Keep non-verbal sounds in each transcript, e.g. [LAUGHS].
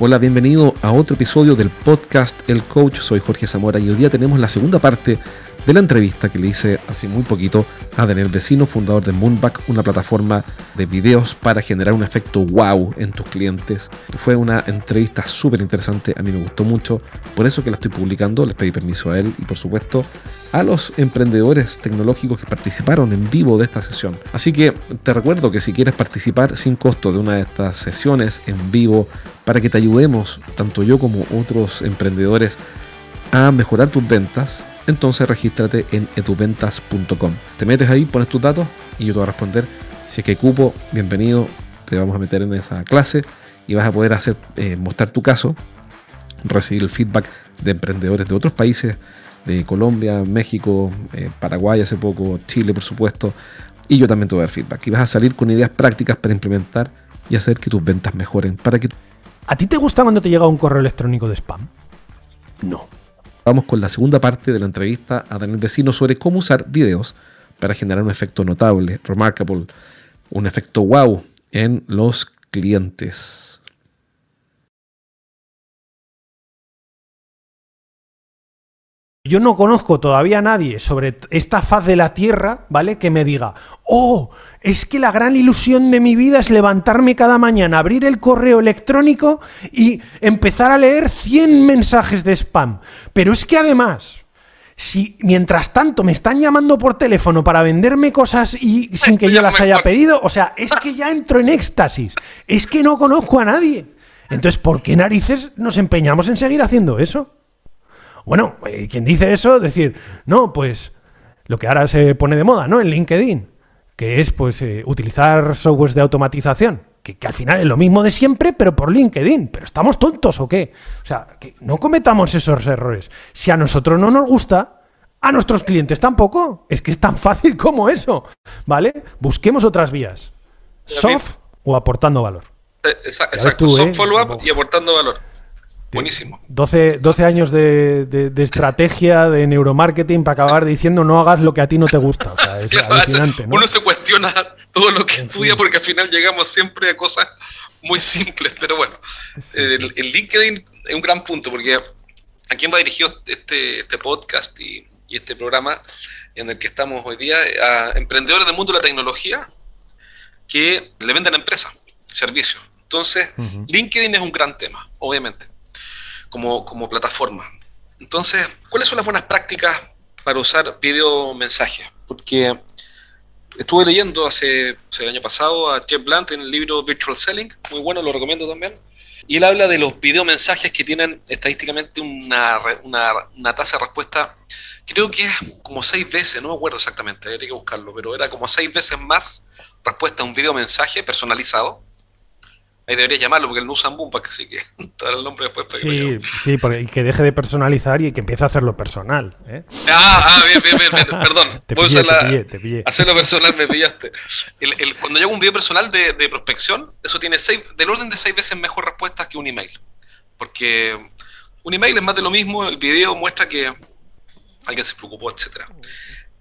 Hola, bienvenido a otro episodio del podcast El Coach. Soy Jorge Zamora y hoy día tenemos la segunda parte de la entrevista que le hice hace muy poquito a Daniel Vecino, fundador de Moonback, una plataforma de videos para generar un efecto wow en tus clientes. Fue una entrevista súper interesante, a mí me gustó mucho, por eso que la estoy publicando, les pedí permiso a él y por supuesto a los emprendedores tecnológicos que participaron en vivo de esta sesión. Así que te recuerdo que si quieres participar sin costo de una de estas sesiones en vivo para que te ayudemos, tanto yo como otros emprendedores, a mejorar tus ventas, entonces regístrate en eduventas.com. Te metes ahí, pones tus datos y yo te voy a responder. Si es que hay cupo, bienvenido, te vamos a meter en esa clase y vas a poder hacer, eh, mostrar tu caso, recibir el feedback de emprendedores de otros países de Colombia, México, eh, Paraguay hace poco, Chile por supuesto, y yo también te voy a dar feedback. Y vas a salir con ideas prácticas para implementar y hacer que tus ventas mejoren. Para que... ¿A ti te gusta cuando te llega un correo electrónico de spam? No. Vamos con la segunda parte de la entrevista a Daniel Vecino sobre cómo usar videos para generar un efecto notable, remarkable, un efecto wow en los clientes. Yo no conozco todavía a nadie sobre esta faz de la Tierra, ¿vale? Que me diga, oh, es que la gran ilusión de mi vida es levantarme cada mañana, abrir el correo electrónico y empezar a leer 100 mensajes de spam. Pero es que además, si mientras tanto me están llamando por teléfono para venderme cosas y sin que yo las haya pedido, o sea, es que ya entro en éxtasis. Es que no conozco a nadie. Entonces, ¿por qué narices nos empeñamos en seguir haciendo eso? Bueno, eh, quien dice eso, decir, no, pues lo que ahora se pone de moda, ¿no? En LinkedIn, que es pues eh, utilizar softwares de automatización, que, al final es lo mismo de siempre, pero por LinkedIn. ¿Pero estamos tontos o qué? O sea, que no cometamos esos errores. Si a nosotros no nos gusta, a nuestros clientes tampoco. Es que es tan fácil como eso, ¿vale? Busquemos otras vías. Soft o aportando valor. Eh, exacto, soft follow-up y aportando valor. Buenísimo. 12, 12 años de, estrategia, de neuromarketing para acabar diciendo no hagas lo que a ti no te gusta. es [LAUGHS] alucinante, Uno se cuestiona todo lo que estudia porque al final llegamos siempre a cosas muy simples. Pero bueno, el, LinkedIn es un gran punto porque a quién va dirigido este, este podcast y, este programa en el que estamos hoy día, a emprendedores del mundo de la tecnología que le venden a empresas, servicios. Entonces, LinkedIn es un gran tema, obviamente como, como plataforma. Entonces, ¿cuáles son las buenas prácticas para usar video mensajes? Porque estuve leyendo hace, el año pasado a Jeff Blunt en el libro Virtual Selling, muy bueno, lo recomiendo también. Y él habla de los video mensajes que tienen estadísticamente una, una, una, tasa de respuesta, creo que es como seis veces, no me acuerdo exactamente, habría que buscarlo, pero era como seis veces más respuesta a un video mensaje personalizado Ahí debería llamarlo porque él no usa Boomback, así que [LAUGHS] te el nombre después. Para sí, que sí, porque, y que deje de personalizar y que empiece a hacerlo personal. ¿eh? Ah, ah, bien, bien, bien, perdón. [LAUGHS] te pillé, te pillé, Hacerlo personal me pillaste. El, cuando yo hago un video personal de, de, prospección, eso tiene seis, del orden de seis veces mejor respuestas que un email. Porque un email es más de lo mismo, el video muestra que alguien se preocupó, etc.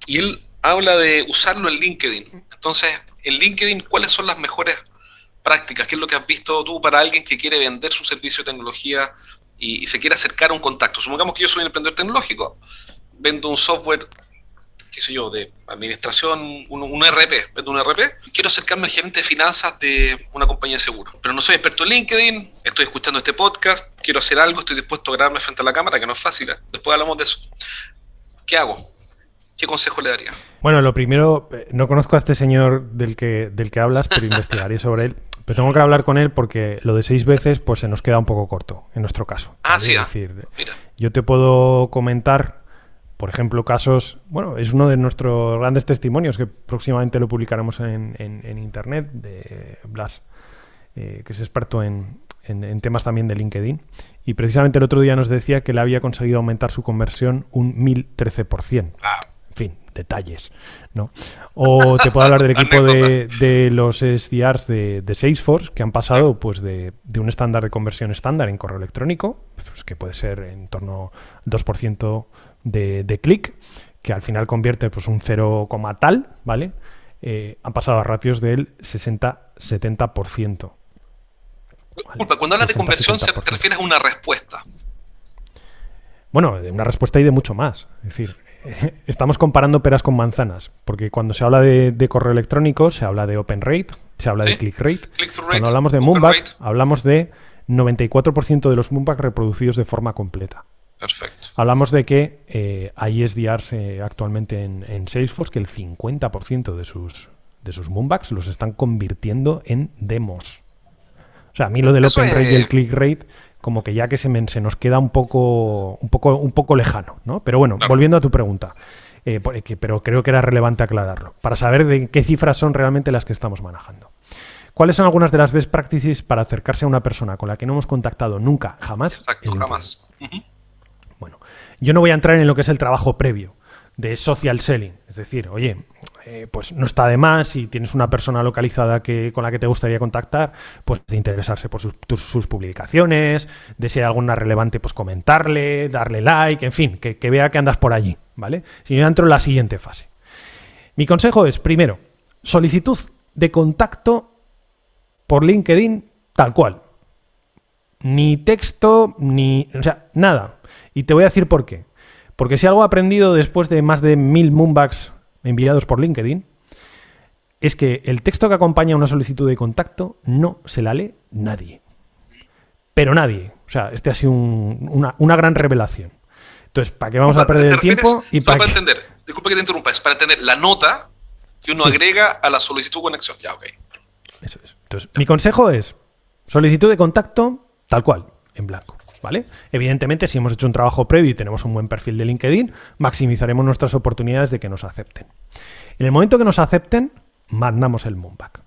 Y él habla de usarlo en LinkedIn. Entonces, en LinkedIn, ¿cuáles son las mejores prácticas? ¿Qué es lo que has visto tú para alguien que quiere vender su servicio de tecnología y, se quiere acercar a un contacto? Supongamos que yo soy un emprendedor tecnológico, vendo un software, qué sé yo, de administración, un, RP, vendo un RP, quiero acercarme al gerente de finanzas de una compañía de seguro. Pero no soy experto en LinkedIn, estoy escuchando este podcast, quiero hacer algo, estoy dispuesto a grabarme frente a la cámara, que no es fácil. ¿eh? Después hablamos de eso. ¿Qué hago? ¿Qué consejo le daría? Bueno, lo primero, eh, no conozco a este señor del que, del que hablas, pero [LAUGHS] investigaré sobre él. Pero tengo que hablar con él porque lo de seis veces pues se nos queda un poco corto en nuestro caso. Ah, sí. Es decir, yo te puedo comentar, por ejemplo, casos, bueno, es uno de nuestros grandes testimonios que próximamente lo publicaremos en, internet de Blas, eh, que es experto en, en, temas también de LinkedIn. Y precisamente el otro día nos decía que le había conseguido aumentar su conversión un 1013%. Ah detalles, ¿no? O te puedo hablar del [LAUGHS] equipo de, los SDRs de, Salesforce que han pasado pues de, un estándar de conversión estándar en correo electrónico, pues, que puede ser en torno al 2% de, de clic, que al final convierte pues, un 0, tal, ¿vale? Eh, han pasado a ratios del 60-70%. cuando hablas de conversión, ¿se te refieres a una respuesta? Bueno, de una respuesta y de mucho más. Es decir, [LAUGHS] estamos comparando peras con manzanas, porque cuando se habla de, correo electrónico se habla de open rate, se habla de click rate. cuando hablamos de Moonback, hablamos de 94% de los Moonback reproducidos de forma completa. Perfecto. Hablamos de que eh, hay SDRs eh, actualmente en, Salesforce que el 50% de sus, de sus Moonbacks los están convirtiendo en demos. O sea, a mí lo del open rate y el click rate como que ya que se, se, nos queda un poco, un poco, un poco lejano, ¿no? Pero bueno, volviendo a tu pregunta, eh, pero creo que era relevante aclararlo, para saber de qué cifras son realmente las que estamos manejando. ¿Cuáles son algunas de las best practices para acercarse a una persona con la que no hemos contactado nunca, jamás? Exacto, jamás. Bueno, yo no voy a entrar en lo que es el trabajo previo de social selling, es decir, oye, eh, pues no está de más si tienes una persona localizada que, con la que te gustaría contactar, pues interesarse por sus, publicaciones, de si alguna relevante, pues comentarle, darle like, en fin, que, vea que andas por allí, ¿vale? Si yo entro en la siguiente fase. Mi consejo es, primero, solicitud de contacto por LinkedIn tal cual. Ni texto, ni... O sea, nada. Y te voy a decir por qué. Porque si algo he aprendido después de más de mil moonbacks enviados por LinkedIn es que el texto que acompaña a una solicitud de contacto no se la lee nadie. Pero nadie. O sea, este ha sido una, gran revelación. Entonces, ¿para qué vamos a perder el tiempo? Y para, entender, disculpa que te interrumpa, es para entender la nota que uno agrega a la solicitud de conexión. Ya, ok. Eso es. Entonces, mi consejo es solicitud de contacto tal cual, en blanco. Evidentemente, si hemos hecho un trabajo previo y tenemos un buen perfil de LinkedIn, maximizaremos nuestras oportunidades de que nos acepten. En el momento que nos acepten, mandamos el Moonback.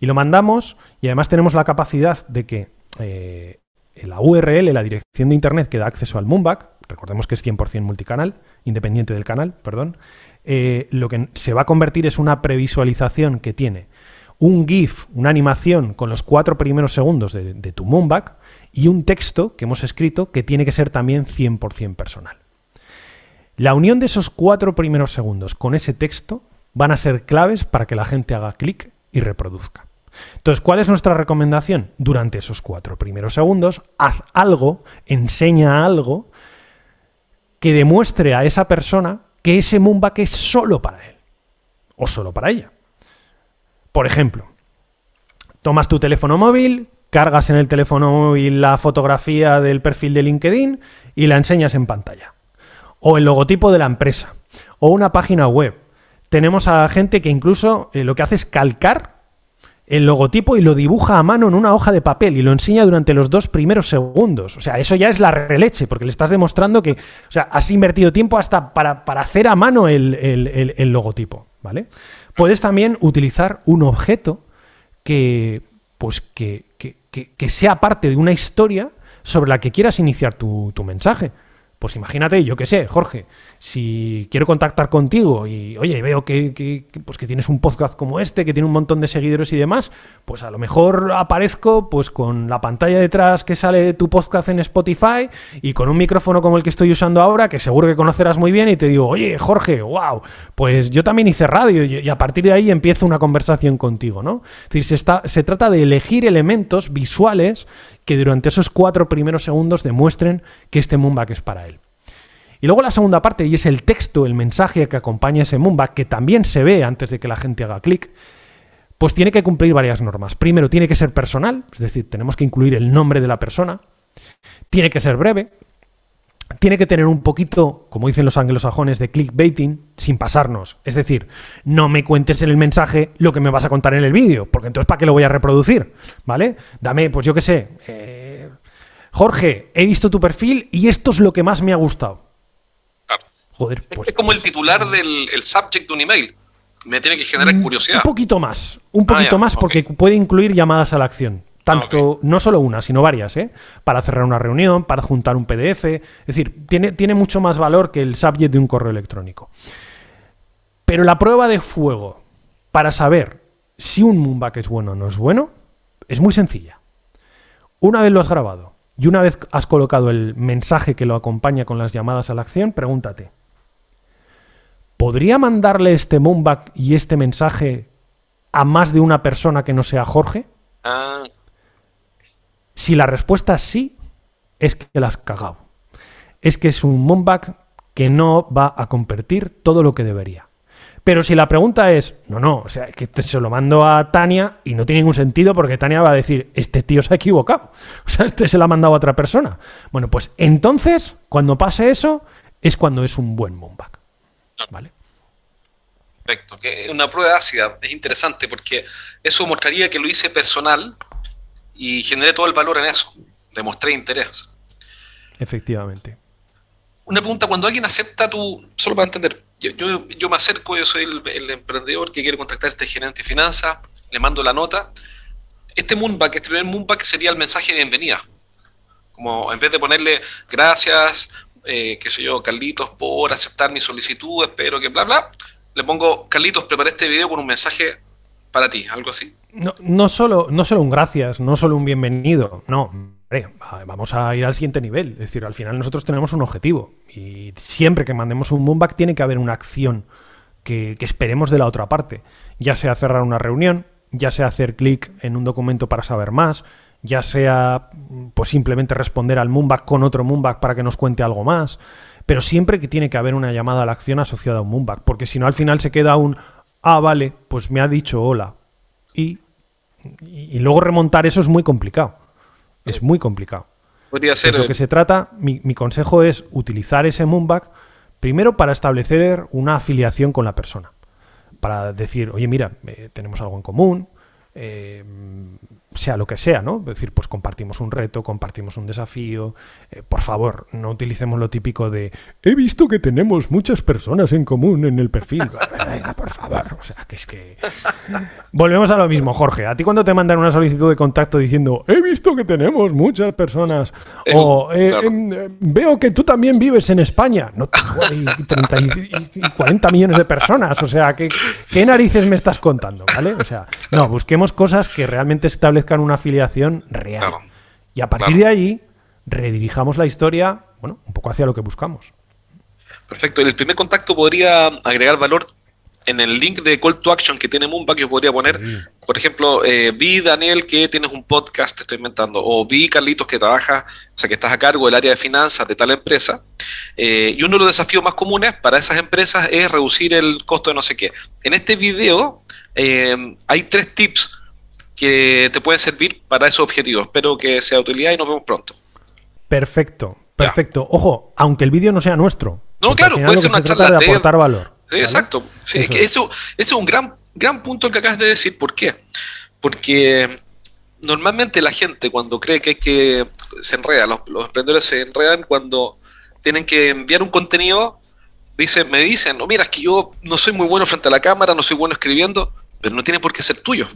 Y lo mandamos y además tenemos la capacidad de que eh, la URL, la dirección de Internet que da acceso al Moonback, recordemos que es 100% multicanal, independiente del canal, perdón, eh, lo que se va a convertir es una previsualización que tiene un GIF, una animación con los cuatro primeros segundos de, tu Moonback y un texto que hemos escrito que tiene que ser también 100% personal. La unión de esos cuatro primeros segundos con ese texto van a ser claves para que la gente haga clic y reproduzca. Entonces, ¿cuál es nuestra recomendación? Durante esos cuatro primeros segundos, haz algo, enseña algo que demuestre a esa persona que ese Moonback es solo para él o solo para ella. Por ejemplo, tomas tu teléfono móvil, cargas en el teléfono móvil la fotografía del perfil de LinkedIn y la enseñas en pantalla. O el logotipo de la empresa. O una página web. Tenemos a gente que incluso eh, lo que hace es calcar el logotipo y lo dibuja a mano en una hoja de papel y lo enseña durante los dos primeros segundos. O sea, eso ya es la releche, porque le estás demostrando que, o sea, has invertido tiempo hasta para, hacer a mano el, el logotipo, ¿vale? Puedes también utilizar un objeto que, pues que, que, sea parte de una historia sobre la que quieras iniciar tu, tu mensaje. Pues imagínate, yo qué sé, Jorge, si quiero contactar contigo y, oye, veo que, pues que tienes un podcast como este, que tiene un montón de seguidores y demás, pues a lo mejor aparezco pues con la pantalla detrás que sale tu podcast en Spotify y con un micrófono como el que estoy usando ahora, que seguro que conocerás muy bien, y te digo, oye, Jorge, wow, pues yo también hice radio y, a partir de ahí empiezo una conversación contigo, ¿no? Es decir, se, está, se trata de elegir elementos visuales que durante esos cuatro primeros segundos demuestren que este Moonback es para él. Y luego la segunda parte, y es el texto, el mensaje que acompaña ese Moonback, que también se ve antes de que la gente haga clic, pues tiene que cumplir varias normas. Primero, tiene que ser personal, es decir, tenemos que incluir el nombre de la persona. Tiene que ser breve, tiene que tener un poquito, como dicen los anglosajones, de clickbaiting sin pasarnos. Es decir, no me cuentes en el mensaje lo que me vas a contar en el vídeo, porque entonces ¿para qué lo voy a reproducir? ¿Vale? Dame, pues yo qué sé. Eh, Jorge, he visto tu perfil y esto es lo que más me ha gustado. Joder, pues, es como el pues, titular del subject de un email. Me tiene que generar mm, curiosidad. Un poquito más, un poquito ah, más porque puede incluir llamadas a la acción. Tanto, no solo una, sino varias, ¿eh? Para cerrar una reunión, para juntar un PDF. Es decir, tiene, tiene mucho más valor que el subject de un correo electrónico. Pero la prueba de fuego para saber si un Moonback es bueno o no es bueno es muy sencilla. Una vez lo has grabado y una vez has colocado el mensaje que lo acompaña con las llamadas a la acción, pregúntate, ¿podría mandarle este moonback y este mensaje a más de una persona que no sea Jorge? Ah, Si la respuesta es sí, es que la has cagado. Es que es un moonback que no va a convertir todo lo que debería. Pero si la pregunta es, no, no, o sea, que te- se lo mando a Tania y no tiene ningún sentido porque Tania va a decir, este tío se ha equivocado. [LAUGHS] O sea, este se lo ha mandado a otra persona. Bueno, pues entonces, cuando pase eso, es cuando es un buen moonback. ¿Vale? perfecto. Que una prueba ácida es interesante porque eso mostraría que lo hice personal y generé todo el valor en eso. Demostré interés. Efectivamente. Una pregunta, cuando alguien acepta tu, solo para entender, yo, yo, yo me acerco, yo soy el, el emprendedor que quiere contactar a este gerente de finanzas, le mando la nota. Este Moonback, este primer Moonback sería el mensaje de bienvenida. Como en vez de ponerle gracias, eh, qué sé yo, Carlitos, por aceptar mi solicitud, espero que bla, bla, le pongo, Carlitos, preparé este video con un mensaje para ti, algo así. No, no solo, no solo un gracias, no solo un bienvenido, no. Vamos a ir al siguiente nivel. Es decir, al final nosotros tenemos un objetivo. Y siempre que mandemos un moonback tiene que haber una acción que, que esperemos de la otra parte. Ya sea cerrar una reunión, ya sea hacer clic en un documento para saber más, ya sea pues simplemente responder al moonback con otro moonback para que nos cuente algo más. Pero siempre que tiene que haber una llamada a la acción asociada a un moonback. Porque si no, al final se queda un, ah, vale, pues me ha dicho hola. Y y, y luego remontar eso es muy complicado. Es muy complicado. Podría ser, lo que se trata, mi, mi consejo es utilizar ese moonback primero para establecer una afiliación con la persona. Para decir, oye, mira, eh, tenemos algo en común, eh, sea lo que sea, ¿no? Es decir, pues compartimos un reto, compartimos un desafío. eh, por favor, no utilicemos lo típico de he visto que tenemos muchas personas en común en el perfil. [LAUGHS] Venga, por favor. O sea, que es que. Volvemos a lo mismo, Jorge. A ti cuando te mandan una solicitud de contacto diciendo he visto que tenemos muchas personas Eh, o eh, claro. em, veo que tú también vives en España. No tengo ahí 30 y, y- y 40 millones de personas. O sea, ¿qué, ¿qué narices me estás contando? ¿Vale? O sea, no, busquemos cosas que realmente establezcan una afiliación real. Claro. Y a partir Claro. de ahí redirijamos la historia, bueno, un poco hacia lo que buscamos. Perfecto. El primer contacto podría agregar valor en el link de Call to Action que tiene Moonback. Yo podría poner, Sí. por ejemplo, eh, vi Daniel que tienes un podcast, te estoy inventando, o vi Carlitos que trabaja, o sea, que estás a cargo del área de finanzas de tal empresa. eh, y uno de los desafíos más comunes para esas empresas es reducir el costo de no sé qué. En este video eh, hay tres tips que te pueden servir para esos objetivos. Espero que sea de utilidad y nos vemos pronto. Perfecto, perfecto. Ojo, aunque el vídeo no sea nuestro. No, claro, puede ser que una se charla de aportar valor. Sí, ¿vale? exacto. Sí, es Eso que es. eso, ese es un gran, gran punto el que acabas de decir. ¿Por qué? Porque normalmente la gente cuando cree que hay que se enreda, los, los emprendedores se enredan cuando tienen que enviar un contenido, dicen, me dicen, no, mira, es que yo no soy muy bueno frente a la cámara, no soy bueno escribiendo, pero no tiene por qué ser tuyo.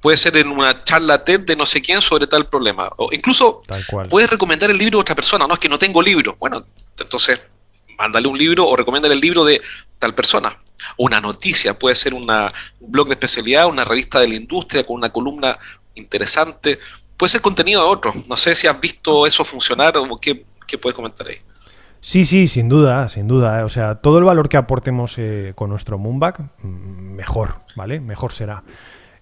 Puede ser en una charla TED de no sé quién sobre tal problema. O incluso puedes recomendar el libro a otra persona, no es que no tengo libro. Bueno, entonces mándale un libro o recomiéndale el libro de tal persona. O una noticia, puede ser una, un blog de especialidad, una revista de la industria con una columna interesante. Puede ser contenido de otro. No sé si has visto eso funcionar o qué, qué puedes comentar ahí. Sí, sí, sin duda, sin duda. O sea, todo el valor que aportemos eh, con nuestro Moonback, mm, mejor, ¿vale? Mejor será.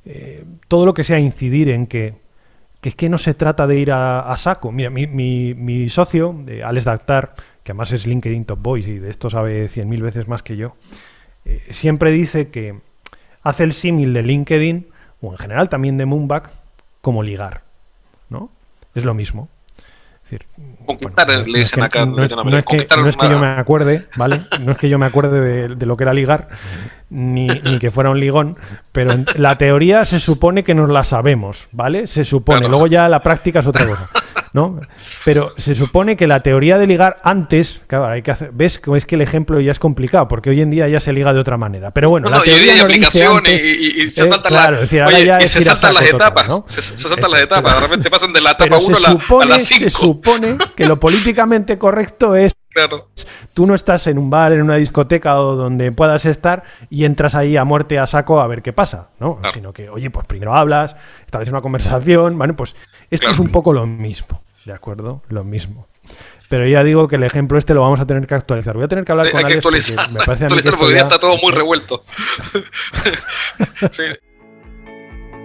Eh, todo lo que sea incidir en que, que es que no se trata de ir a, a saco. Mira, mi, mi- mi socio, eh, Alex Dactar, que además es LinkedIn Top Boys y de esto sabe 100.000 veces más que yo, eh, siempre dice que hace el símil de LinkedIn, o en general también de Moonback, como ligar, ¿no? Es lo mismo. Decir, Conquistar, bueno, le no es dicen que- acá en no es- Latinoamérica. no es que, Conquistar no es que yo me acuerde, ¿vale? No es que yo me acuerde de, de lo que era ligar, ni, ni que fuera un ligón, pero en- la teoría se supone que nos la sabemos, ¿vale? Se supone. Claro. Luego ya la práctica es otra cosa, ¿no? Pero se supone que la teoría de ligar antes, claro, hay que hacer, ves que es que el ejemplo ya es complicado, porque hoy en día ya se liga de otra manera. Pero bueno, No, la no, y hoy teoría día hay aplicaciones antes- y, y- y se saltan las, y etapas. ¿no? Se, se saltan las etapas. de repente pasan de la etapa Pero 1 se a la, a supone, la se 5. supone que lo políticamente correcto es [LAUGHS] Claro. tú no estás en un bar, en una discoteca o donde puedas estar y entras ahí a muerte a saco a ver qué pasa, ¿no? Claro. Sino que, oye, pues primero hablas, estableces una conversación, ¿vale? Pues esto Claro. es un poco lo mismo, ¿de acuerdo? Lo mismo. pero ya digo que el ejemplo este lo vamos a tener que actualizar. Voy a tener que hablar Hay con que Alex actualizar, porque me parece a mí que actualizar porque ya está todo muy revuelto. [LAUGHS] [LAUGHS] Sí.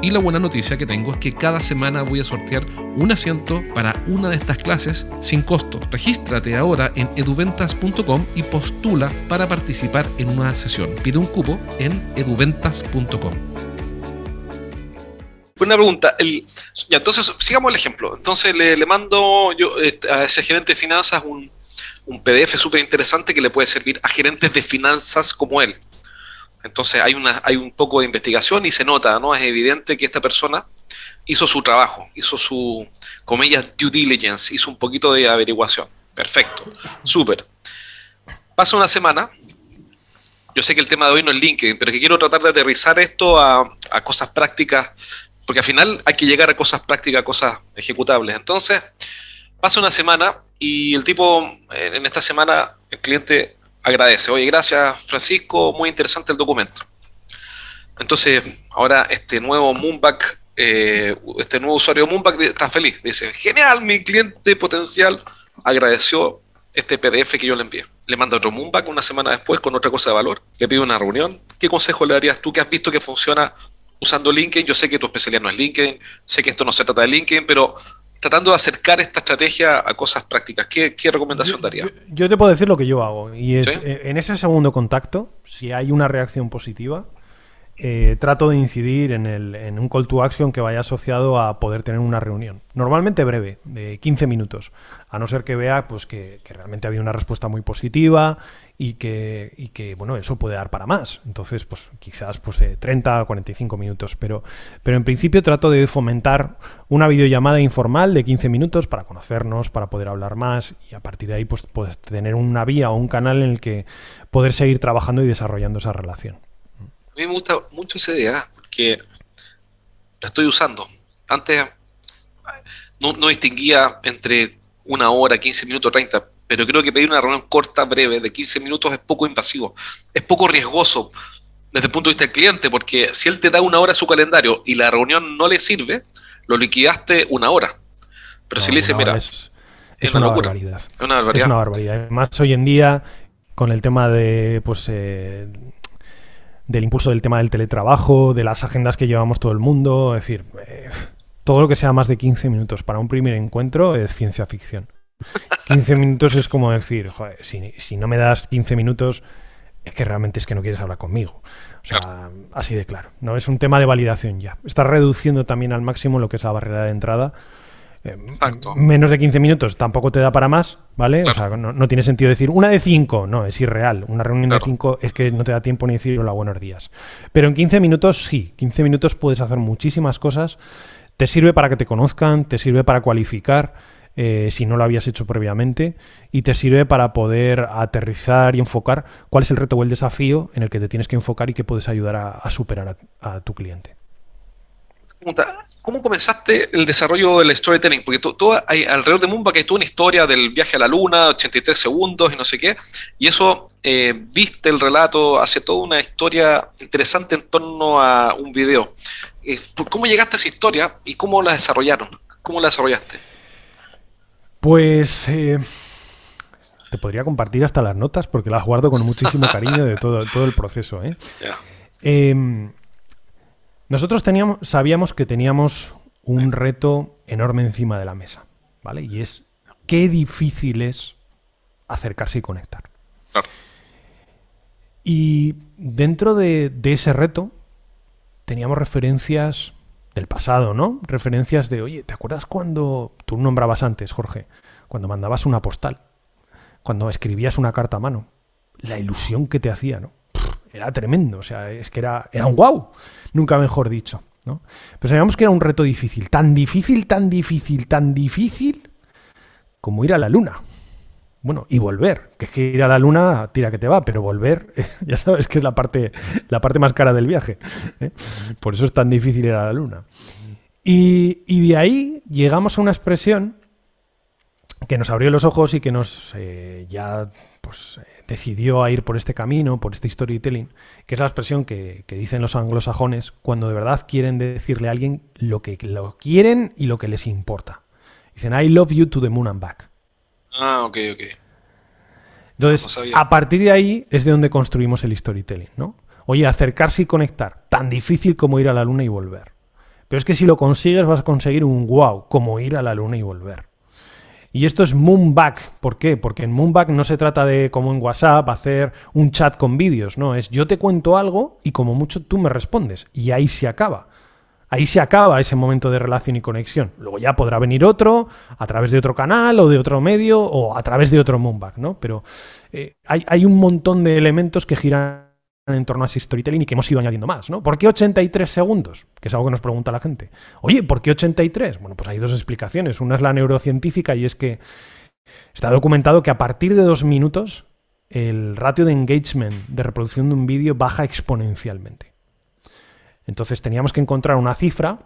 Y la buena noticia que tengo es que cada semana voy a sortear un asiento para una de estas clases sin costo. Regístrate ahora en eduventas.com y postula para participar en una sesión. Pide un cupo en eduventas.com. Una pregunta. entonces, sigamos el ejemplo. Entonces, le, mando yo eh, a ese gerente de finanzas un, un PDF súper interesante que le puede servir a gerentes de finanzas como él. Entonces, hay, una, hay un poco de investigación y se nota, ¿no? Es evidente que esta persona hizo su trabajo, hizo su, comillas, due diligence, hizo un poquito de averiguación. Perfecto. Súper. Pasa una semana. Yo sé que el tema de hoy no es LinkedIn, pero que quiero tratar de aterrizar esto a, a cosas prácticas porque al final hay que llegar a cosas prácticas, a cosas ejecutables. Entonces, pasa una semana y el tipo, en esta semana, el cliente agradece. Oye, gracias Francisco, muy interesante el documento. Entonces, ahora este nuevo Moonback, eh, este nuevo usuario Moonback está feliz. Dice, genial, mi cliente potencial agradeció este PDF que yo le envié. Le manda otro Moonback una semana después con otra cosa de valor. Le pide una reunión. ¿Qué consejo le darías tú que has visto que funciona usando LinkedIn? Yo sé que tu especialidad no es LinkedIn, sé que esto no se trata de LinkedIn, pero tratando de acercar esta estrategia a cosas prácticas, ¿qué, qué recomendación Yo- darías? Yo, yo te puedo decir lo que yo hago. Y es, ¿Sí? eh, en ese segundo contacto, si hay una reacción positiva, eh, trato de incidir en, el- en un call to action que vaya asociado a poder tener una reunión. Normalmente breve, de 15 minutos. A no ser que vea pues, que, realmente había una respuesta muy positiva y que, y que, bueno, eso puede dar para más. Entonces, pues quizás pues, de 30 a 45 minutos. Pero, pero en principio trato de fomentar una videollamada informal de 15 minutos para conocernos, para poder hablar más y a partir de ahí pues, pues tener una vía o un canal en el que poder seguir trabajando y desarrollando esa relación. A mí me gusta mucho esa idea porque la estoy usando. Antes no, no distinguía entre una hora, 15 minutos, 30, pero creo que pedir una reunión corta, breve, de 15 minutos es poco invasivo, es poco riesgoso desde el punto de vista del cliente, porque si él te da una hora a su calendario y la reunión no le sirve, lo liquidaste una hora. Pero si le dice, una hora mira, es, es es una locura. barbaridad. es una Es barbaridad. una barbaridad. Además, hoy en día, con el tema de, pues, eh, del impulso del tema del teletrabajo, de las agendas que llevamos todo el mundo, es decir, eh, todo lo que sea más de 15 minutos para un primer encuentro es ciencia ficción. 15 minutos es como decir, joder, si, si no me das 15 minutos, es que realmente es que no quieres hablar conmigo. O sea, así de claro. No es un tema de validación ya. Estás reduciendo también al máximo lo que es la barrera de entrada. Eh, Exacto. menos de 15 minutos tampoco te da para más, ¿vale? Claro. O sea, no, no tiene sentido decir una de 5, no, es irreal. Una reunión Claro. de 5 es que no te da tiempo ni decir hola, buenos días. Pero en 15 minutos sí, 15 minutos puedes hacer muchísimas cosas. Te sirve para que te conozcan, te sirve para cualificar eh, si no lo habías hecho previamente y te sirve para poder aterrizar y enfocar cuál es el reto o el desafío en el que te tienes que enfocar y que puedes ayudar a, a superar a- a tu cliente. Pregunta, ¿cómo comenzaste el desarrollo del storytelling? Porque hay, alrededor de Moonback hay toda una historia del viaje a la luna, 83 segundos y no sé qué, y eso, eh, viste el relato, hace toda una historia interesante en torno a un video. Eh, ¿Cómo llegaste a esa historia y cómo la desarrollaron? ¿Cómo la desarrollaste? Pues eh, te podría compartir hasta las notas porque las guardo con muchísimo cariño de todo, todo el proceso. ¿eh? [LAUGHS] Ya. Eh, nosotros teníamos, sabíamos que teníamos un reto enorme encima de la mesa, ¿vale? Y es qué difícil es acercarse y conectar. Claro. Y dentro de, de ese reto teníamos referencias del pasado, ¿no? Referencias de, oye, ¿te acuerdas cuando tú nombrabas antes, Jorge, cuando mandabas una postal, cuando escribías una carta a mano, la ilusión que te hacía, ¿no? Era tremendo, o sea, es que era, era un wow, nunca mejor dicho, ¿no? Pero sabíamos que era un reto difícil, tan difícil, tan difícil, tan difícil como ir a la luna. Bueno, y volver, que es que ir a la luna tira que te va, pero volver, [LAUGHS] ya sabes que es la parte, la parte más cara del viaje. ¿eh? Por eso es tan difícil ir a la luna. Y, y de ahí llegamos a una expresión que nos abrió los ojos y que nos eh, ya pues, decidió a ir por este camino, por este storytelling, que es la expresión que, que, dicen los anglosajones cuando de verdad quieren decirle a alguien lo que lo quieren y lo que les importa. Dicen, I love you to the moon and back. Ah, ok, ok. Entonces, no a partir de ahí es de donde construimos el storytelling, ¿no? Oye, acercarse y conectar, tan difícil como ir a la luna y volver. Pero es que si lo consigues vas a conseguir un wow, como ir a la luna y volver. Y esto es Moonback. ¿Por qué? Porque en Moonback no se trata de, como en WhatsApp, hacer un chat con vídeos. No, es yo te cuento algo y como mucho tú me respondes. Y ahí se acaba. Ahí se acaba ese momento de relación y conexión. Luego ya podrá venir otro a través de otro canal o de otro medio o a través de otro Moonback, ¿no? Pero eh, hay, hay un montón de elementos que giran en torno a ese storytelling y que hemos ido añadiendo más, ¿no? ¿Por qué 83 segundos? Que es algo que nos pregunta la gente. Oye, ¿por qué 83? Bueno, pues hay dos explicaciones. Una es la neurocientífica y es que está documentado que a partir de dos minutos el ratio de engagement, de reproducción de un vídeo, baja exponencialmente. Entonces teníamos que encontrar una cifra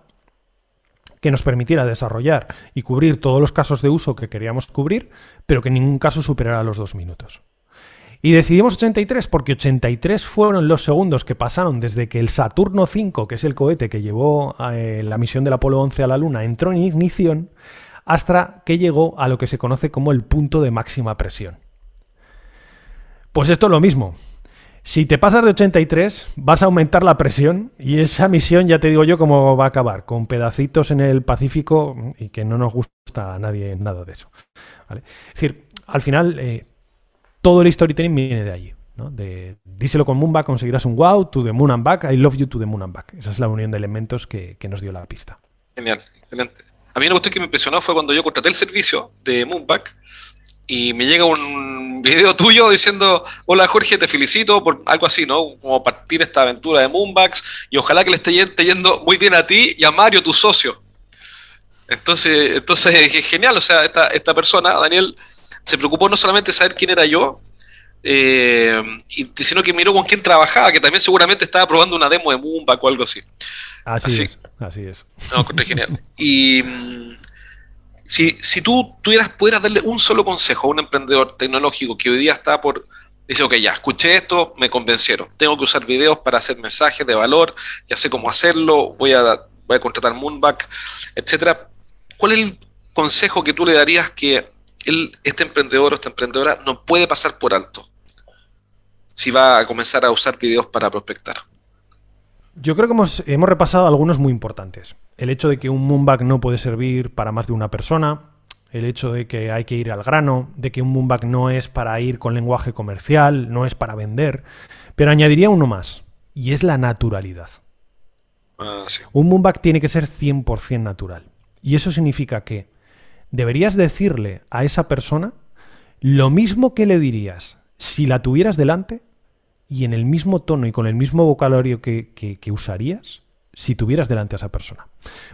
que nos permitiera desarrollar y cubrir todos los casos de uso que queríamos cubrir, pero que en ningún caso superara los dos minutos. Y decidimos 83 porque 83 fueron los segundos que pasaron desde que el Saturno 5, que es el cohete que llevó eh, la misión del Apolo 11 a la Luna, entró en ignición, hasta que llegó a lo que se conoce como el punto de máxima presión. Pues esto es lo mismo. Si te pasas de 83, vas a aumentar la presión y esa misión ya te digo yo cómo va a acabar, con pedacitos en el Pacífico y que no nos gusta a nadie nada de eso. Es decir, al final eh, todo el storytelling viene de allí. ¿no? Díselo con Moonback, conseguirás un wow, to the moon and back, I love you to the moon and back. Esa es la unión de elementos que, nos dio la pista. Genial, excelente. A mí lo que me impresionó fue cuando yo contraté el servicio de Moonback y me llega un video [LAUGHS] tuyo diciendo, hola Jorge, te felicito por algo así, ¿no? Como partir esta aventura de Moonbacks y ojalá que le esté yendo muy bien a ti y a Mario, tu socio. Entonces, entonces es [LAUGHS] genial, o sea, esta persona, Daniel, se preocupó no solamente de saber quién era yo, eh, sino que miró con quién trabajaba, que también seguramente estaba probando una demo de Moonback o algo así. Así, es, así es. No, genial. Y mm, si, si tú tuvieras, pudieras darle un solo consejo a un emprendedor tecnológico que hoy día está por dice, ok, ya, escuché esto, me convencieron. Tengo que usar videos para hacer mensajes de valor, ya sé cómo hacerlo, voy a, voy a contratar Moonback, etcétera. ¿Cuál es el consejo que tú le darías que este emprendedor o esta emprendedora no puede pasar por alto si va a comenzar a usar videos para prospectar? Yo creo que hemos, hemos repasado algunos muy importantes. El hecho de que un Moonback no puede servir para más de una persona, el hecho de que hay que ir al grano, de que un Moonback no es para ir con lenguaje comercial, no es para vender, pero añadiría uno más, y es la naturalidad. Ah, un Moonback tiene que ser 100% natural. Y eso significa que deberías decirle a esa persona lo mismo que le dirías si la tuvieras delante y en el mismo tono y con el mismo vocabulario que, usarías si tuvieras delante a esa persona.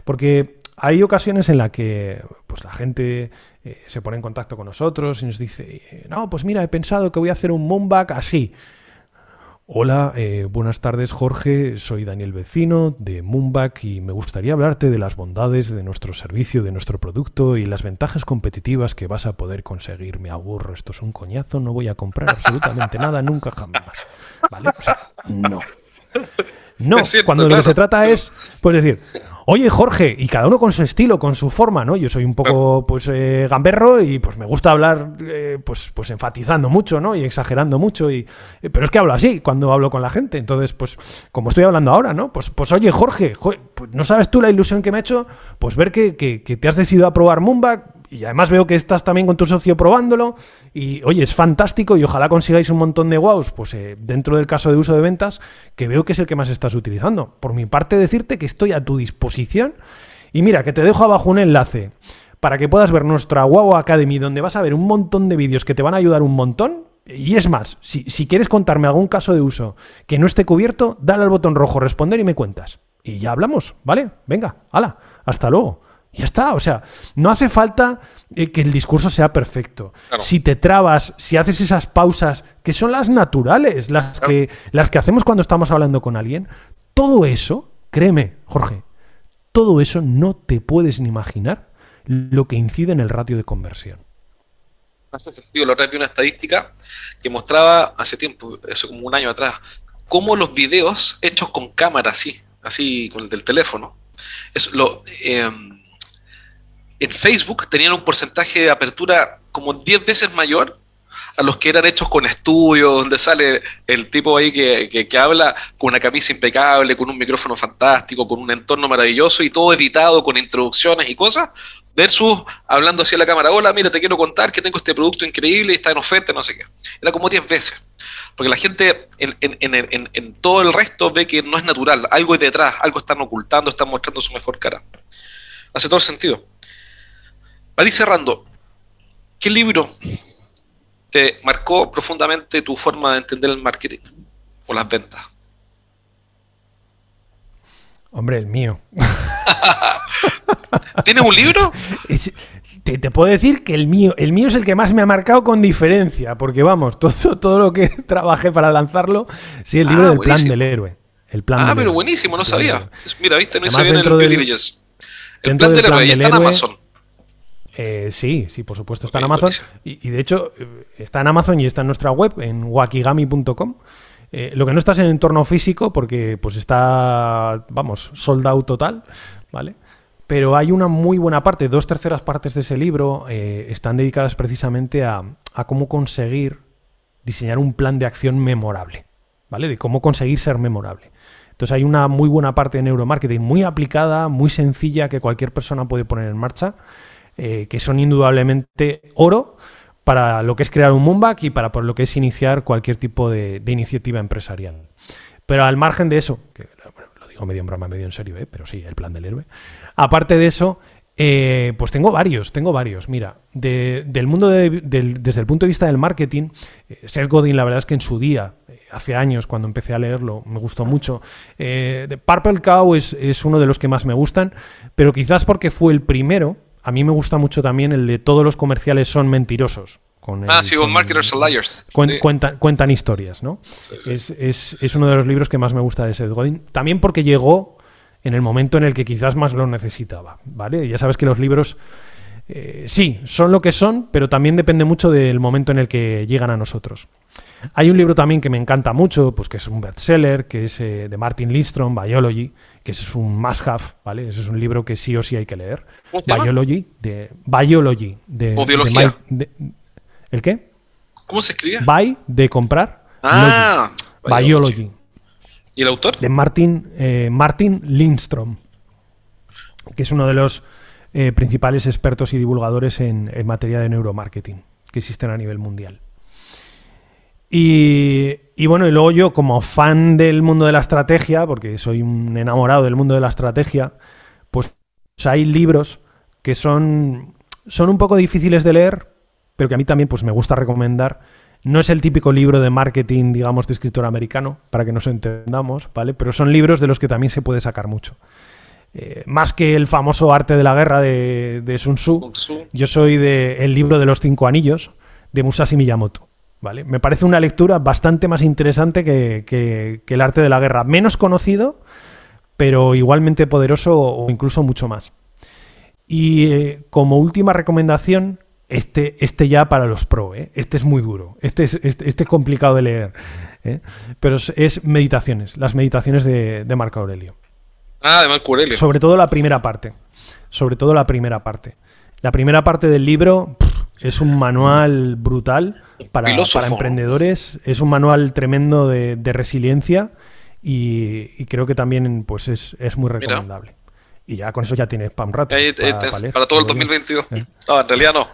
Porque hay ocasiones en las que pues, la gente eh, se pone en contacto con nosotros y nos dice, no, pues mira, he pensado que voy a hacer un moonback así. Hola, eh, buenas tardes Jorge, soy Daniel Vecino de Moonback y me gustaría hablarte de las bondades de nuestro servicio, de nuestro producto y las ventajas competitivas que vas a poder conseguir. Me aburro, esto es un coñazo, no voy a comprar absolutamente [LAUGHS] nada nunca jamás. ¿Vale? O sea, no. [LAUGHS] No, cuando lo que se trata es, pues decir, Oye, Jorge, y cada uno con su estilo, con su forma, ¿no? Yo soy un poco, pues, eh, gamberro y pues me gusta hablar, eh, pues, pues enfatizando mucho, ¿no? Y exagerando mucho. Y, eh, pero es que hablo así cuando hablo con la gente. Entonces, pues, como estoy hablando ahora, ¿no? Pues, pues oye, Jorge, pues, ¿no sabes tú la ilusión que me ha hecho? Pues ver que, que, que te has decidido a probar Moonback y además veo que estás también con tu socio probándolo y oye, es fantástico y ojalá consigáis un montón de wows, pues eh, dentro del caso de uso de ventas, que veo que es el que más estás utilizando. Por mi parte, decirte que estoy a tu disposición y mira, que te dejo abajo un enlace para que puedas ver nuestra Wow Academy, donde vas a ver un montón de vídeos que te van a ayudar un montón. Y es más, si, si quieres contarme algún caso de uso que no esté cubierto, dale al botón rojo responder y me cuentas. Y ya hablamos, ¿vale? Venga, hala, hasta luego. Ya está, o sea, no hace falta eh, que el discurso sea perfecto. Si te trabas, si haces esas pausas que son las naturales, las, que, las que hacemos cuando estamos hablando con alguien, todo eso, créeme, Jorge, todo eso no te puedes ni imaginar lo que incide en el ratio de conversión. Hace sentido, la otra una estadística que mostraba hace tiempo, eso como un año atrás, cómo los videos hechos con cámara así, así con el del teléfono, es lo, em, en Facebook tenían un porcentaje de apertura como 10 veces mayor a los que eran hechos con estudios, donde sale el tipo ahí que, que, habla con una camisa impecable, con un micrófono fantástico, con un entorno maravilloso y todo editado con introducciones y cosas, versus hablando así a la cámara, hola, mira, te quiero contar que tengo este producto increíble y está en oferta, no sé qué. Era como 10 veces. Porque la gente en, en, en, todo el resto ve que no es natural, algo es detrás, algo están ocultando, están mostrando su mejor cara. Hace todo el sentido. Para ir cerrando, ¿qué libro te marcó profundamente tu forma de entender el marketing o las ventas? Hombre, el mío. [LAUGHS] ¿Tienes un libro? te, puedo decir que el mío, el mío es el que más me ha marcado con diferencia, porque vamos, todo, todo lo que [LAUGHS] trabajé para lanzarlo, sí, el libro ah, del plan del héroe. El plan ah, pero buenísimo, no sabía. Mira, viste, no hice bien el El plan del héroe, está en Amazon. Eh, sí, sí, por supuesto, está en Amazon. Y, de hecho, eh, está en Amazon y está en nuestra web, en wakigami.com. Eh, lo que no está es en el entorno físico, porque pues está, vamos, sold total, ¿vale? Pero hay una muy buena parte, dos terceras partes de ese libro eh, están dedicadas precisamente a, cómo conseguir diseñar un plan de acción memorable, ¿vale? De cómo conseguir ser memorable. Entonces hay una muy buena parte de neuromarketing muy aplicada, muy sencilla, que cualquier persona puede poner en marcha, eh, que son indudablemente oro para lo que es crear un Moonback y para por lo que es iniciar cualquier tipo de, de iniciativa empresarial. Pero al margen de eso, que o medio en broma, medio en serio, ¿eh? pero sí, el plan del héroe. Aparte de eso, eh, pues tengo varios, tengo varios. Mira, del mundo desde el punto de vista del marketing, eh, Seth Godin, la verdad es que en su día, hace años, cuando empecé a leerlo, me gustó mucho. Purple Cow es, es, uno de los que más me gustan, pero quizás porque fue el primero. A mí me gusta mucho también el de todos los comerciales son mentirosos ah, sí, con Marketers and Liars. cuentan, historias, ¿no? Es, uno de los libros que más me gusta de Seth Godin. También porque llegó en el momento en el que quizás más lo necesitaba, ¿vale? Ya sabes que los libros, eh, sí, son lo que son, pero también depende mucho del momento en el que llegan a nosotros. Hay un libro también que me encanta mucho, pues que es un bestseller, que es eh, de Martin Lindstrom, Biology, que es un must-have, ¿vale? Ese es un libro que sí o sí hay que leer. Biology, de Biology, de, de, ¿El qué? ¿Cómo se escribe? Buy, de comprar. Ah, Biology. ¿Y el autor? De Martin, eh, Martin Lindstrom, que es uno de los eh, principales expertos y divulgadores en, materia de neuromarketing que existen a nivel mundial. Y, bueno, y luego yo como fan del mundo de la estrategia, porque soy un enamorado del mundo de la estrategia, pues hay libros que son, son un poco difíciles de leer, pero que a mí también pues, me gusta recomendar. No es el típico libro de marketing, digamos, de escritor americano, para que nos entendamos, ¿vale? Pero son libros de los que también se puede sacar mucho. Eh, más que el famoso arte de la guerra de, Sun, Tzu, yo soy del libro de los cinco anillos de Musashi Miyamoto. ¿vale? Me parece una lectura bastante más interesante que, el arte de la guerra. Menos conocido, pero igualmente poderoso o incluso mucho más. Y eh, como última recomendación, este, este ya para los pro, ¿eh? este es muy duro, este es, este, este es complicado de leer, ¿eh? pero es, meditaciones, las meditaciones de, Marco Aurelio. Ah, de Marco Aurelio. Sobre todo la primera parte, sobre todo la primera parte. La primera parte del libro es un manual brutal para, para, emprendedores, es un manual tremendo de, resiliencia y, creo que también pues es, muy recomendable. Y ya con eso ya tienes para un rato. para, todo el 2022. ¿Eh? No, en realidad no.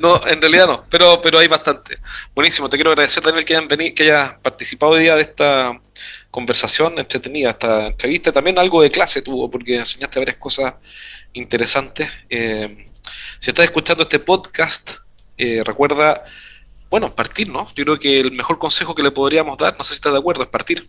No, en realidad no, pero, pero hay bastante. Buenísimo, te quiero agradecer también que, hayan venido, que hayas participado hoy día de esta conversación entretenida, esta entrevista. También algo de clase tuvo, porque enseñaste varias cosas interesantes. Eh, si estás escuchando este podcast, eh, recuerda, bueno, partir, ¿no? Yo creo que el mejor consejo que le podríamos dar, no sé si estás de acuerdo, es partir.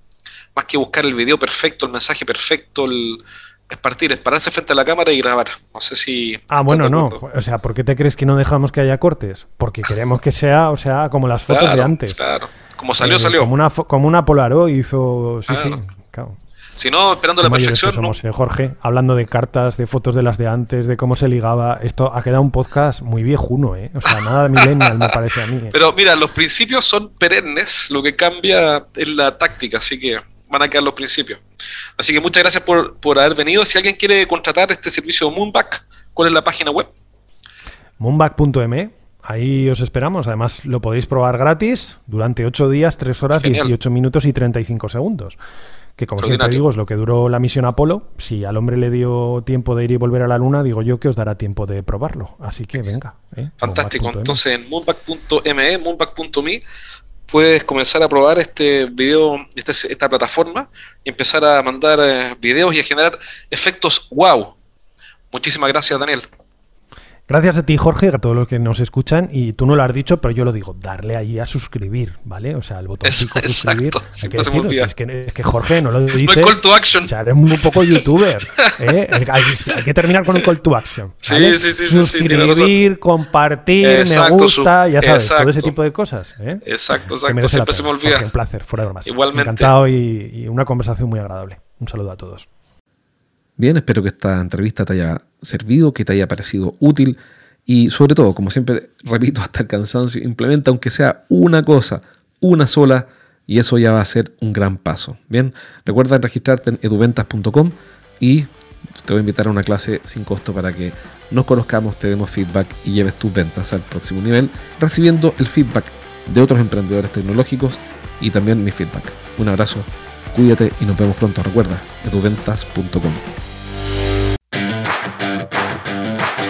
Más que buscar el video perfecto, el mensaje perfecto, el, es partir, es pararse frente a la cámara y grabar. No sé si. Ah, bueno, no. O sea, ¿por qué te crees que no dejamos que haya cortes? Porque queremos que sea, o sea, como las fotos de antes. Claro. Como salió, eh, salió. Como una, como una Polaroid hizo. Sí, sí. Claro. Si no, esperando la perfección. Somos, eh, Jorge, hablando de cartas, de fotos de las de antes, de cómo se ligaba. Esto ha quedado un podcast muy viejuno, ¿eh? O sea, nada de millennial me parece a mí. ¿eh? Pero mira, los principios son perennes, lo que cambia es la táctica, así que van a quedar los principios. Así que muchas gracias por, por haber venido. Si alguien quiere contratar este servicio de Moonback, ¿cuál es la página web? Moonback.me. Ahí os esperamos. Además, lo podéis probar gratis durante 8 días, 3 horas, 18 minutos y 35 segundos. Que como siempre digo, es lo que duró la misión Apolo. Si al hombre le dio tiempo de ir y volver a la Luna, digo yo que os dará tiempo de probarlo. Así que venga. ¿eh? Fantástico. Entonces en moonback.me, moonback.me, puedes comenzar a probar este video, este, esta plataforma, y empezar a mandar eh, videos y a generar efectos wow. Muchísimas gracias, Daniel. Gracias a ti, Jorge, a todos los que nos escuchan. Y tú no lo has dicho, pero yo lo digo, darle ahí a suscribir, ¿vale? O sea, el botón de suscribir. Hay que decirlo, es, que, es, que, Jorge no lo dice. call to action. O sea, eres un poco youtuber. ¿eh? hay, que terminar con un call to action. Sí, sí, sí. Suscribir, compartir, me gusta, ya sabes, todo ese tipo de cosas. ¿eh? Exacto, exacto. Siempre se me olvida. un placer, fuera de bromas. Igualmente. Encantado y, y una conversación muy agradable. Un saludo a todos. Bien, espero que esta entrevista te haya servido, que te haya parecido útil y sobre todo, como siempre [LAUGHS] repito hasta el cansancio, implementa aunque sea una cosa, una sola, y eso ya va a ser un gran paso. Bien, recuerda registrarte en eduventas.com y te voy a invitar a una clase sin costo para que nos conozcamos, te demos feedback y lleves tus ventas al próximo nivel, recibiendo el feedback de otros emprendedores tecnológicos y también mi feedback. Un abrazo, cuídate y nos vemos pronto. Recuerda, eduventas.com. Thank you.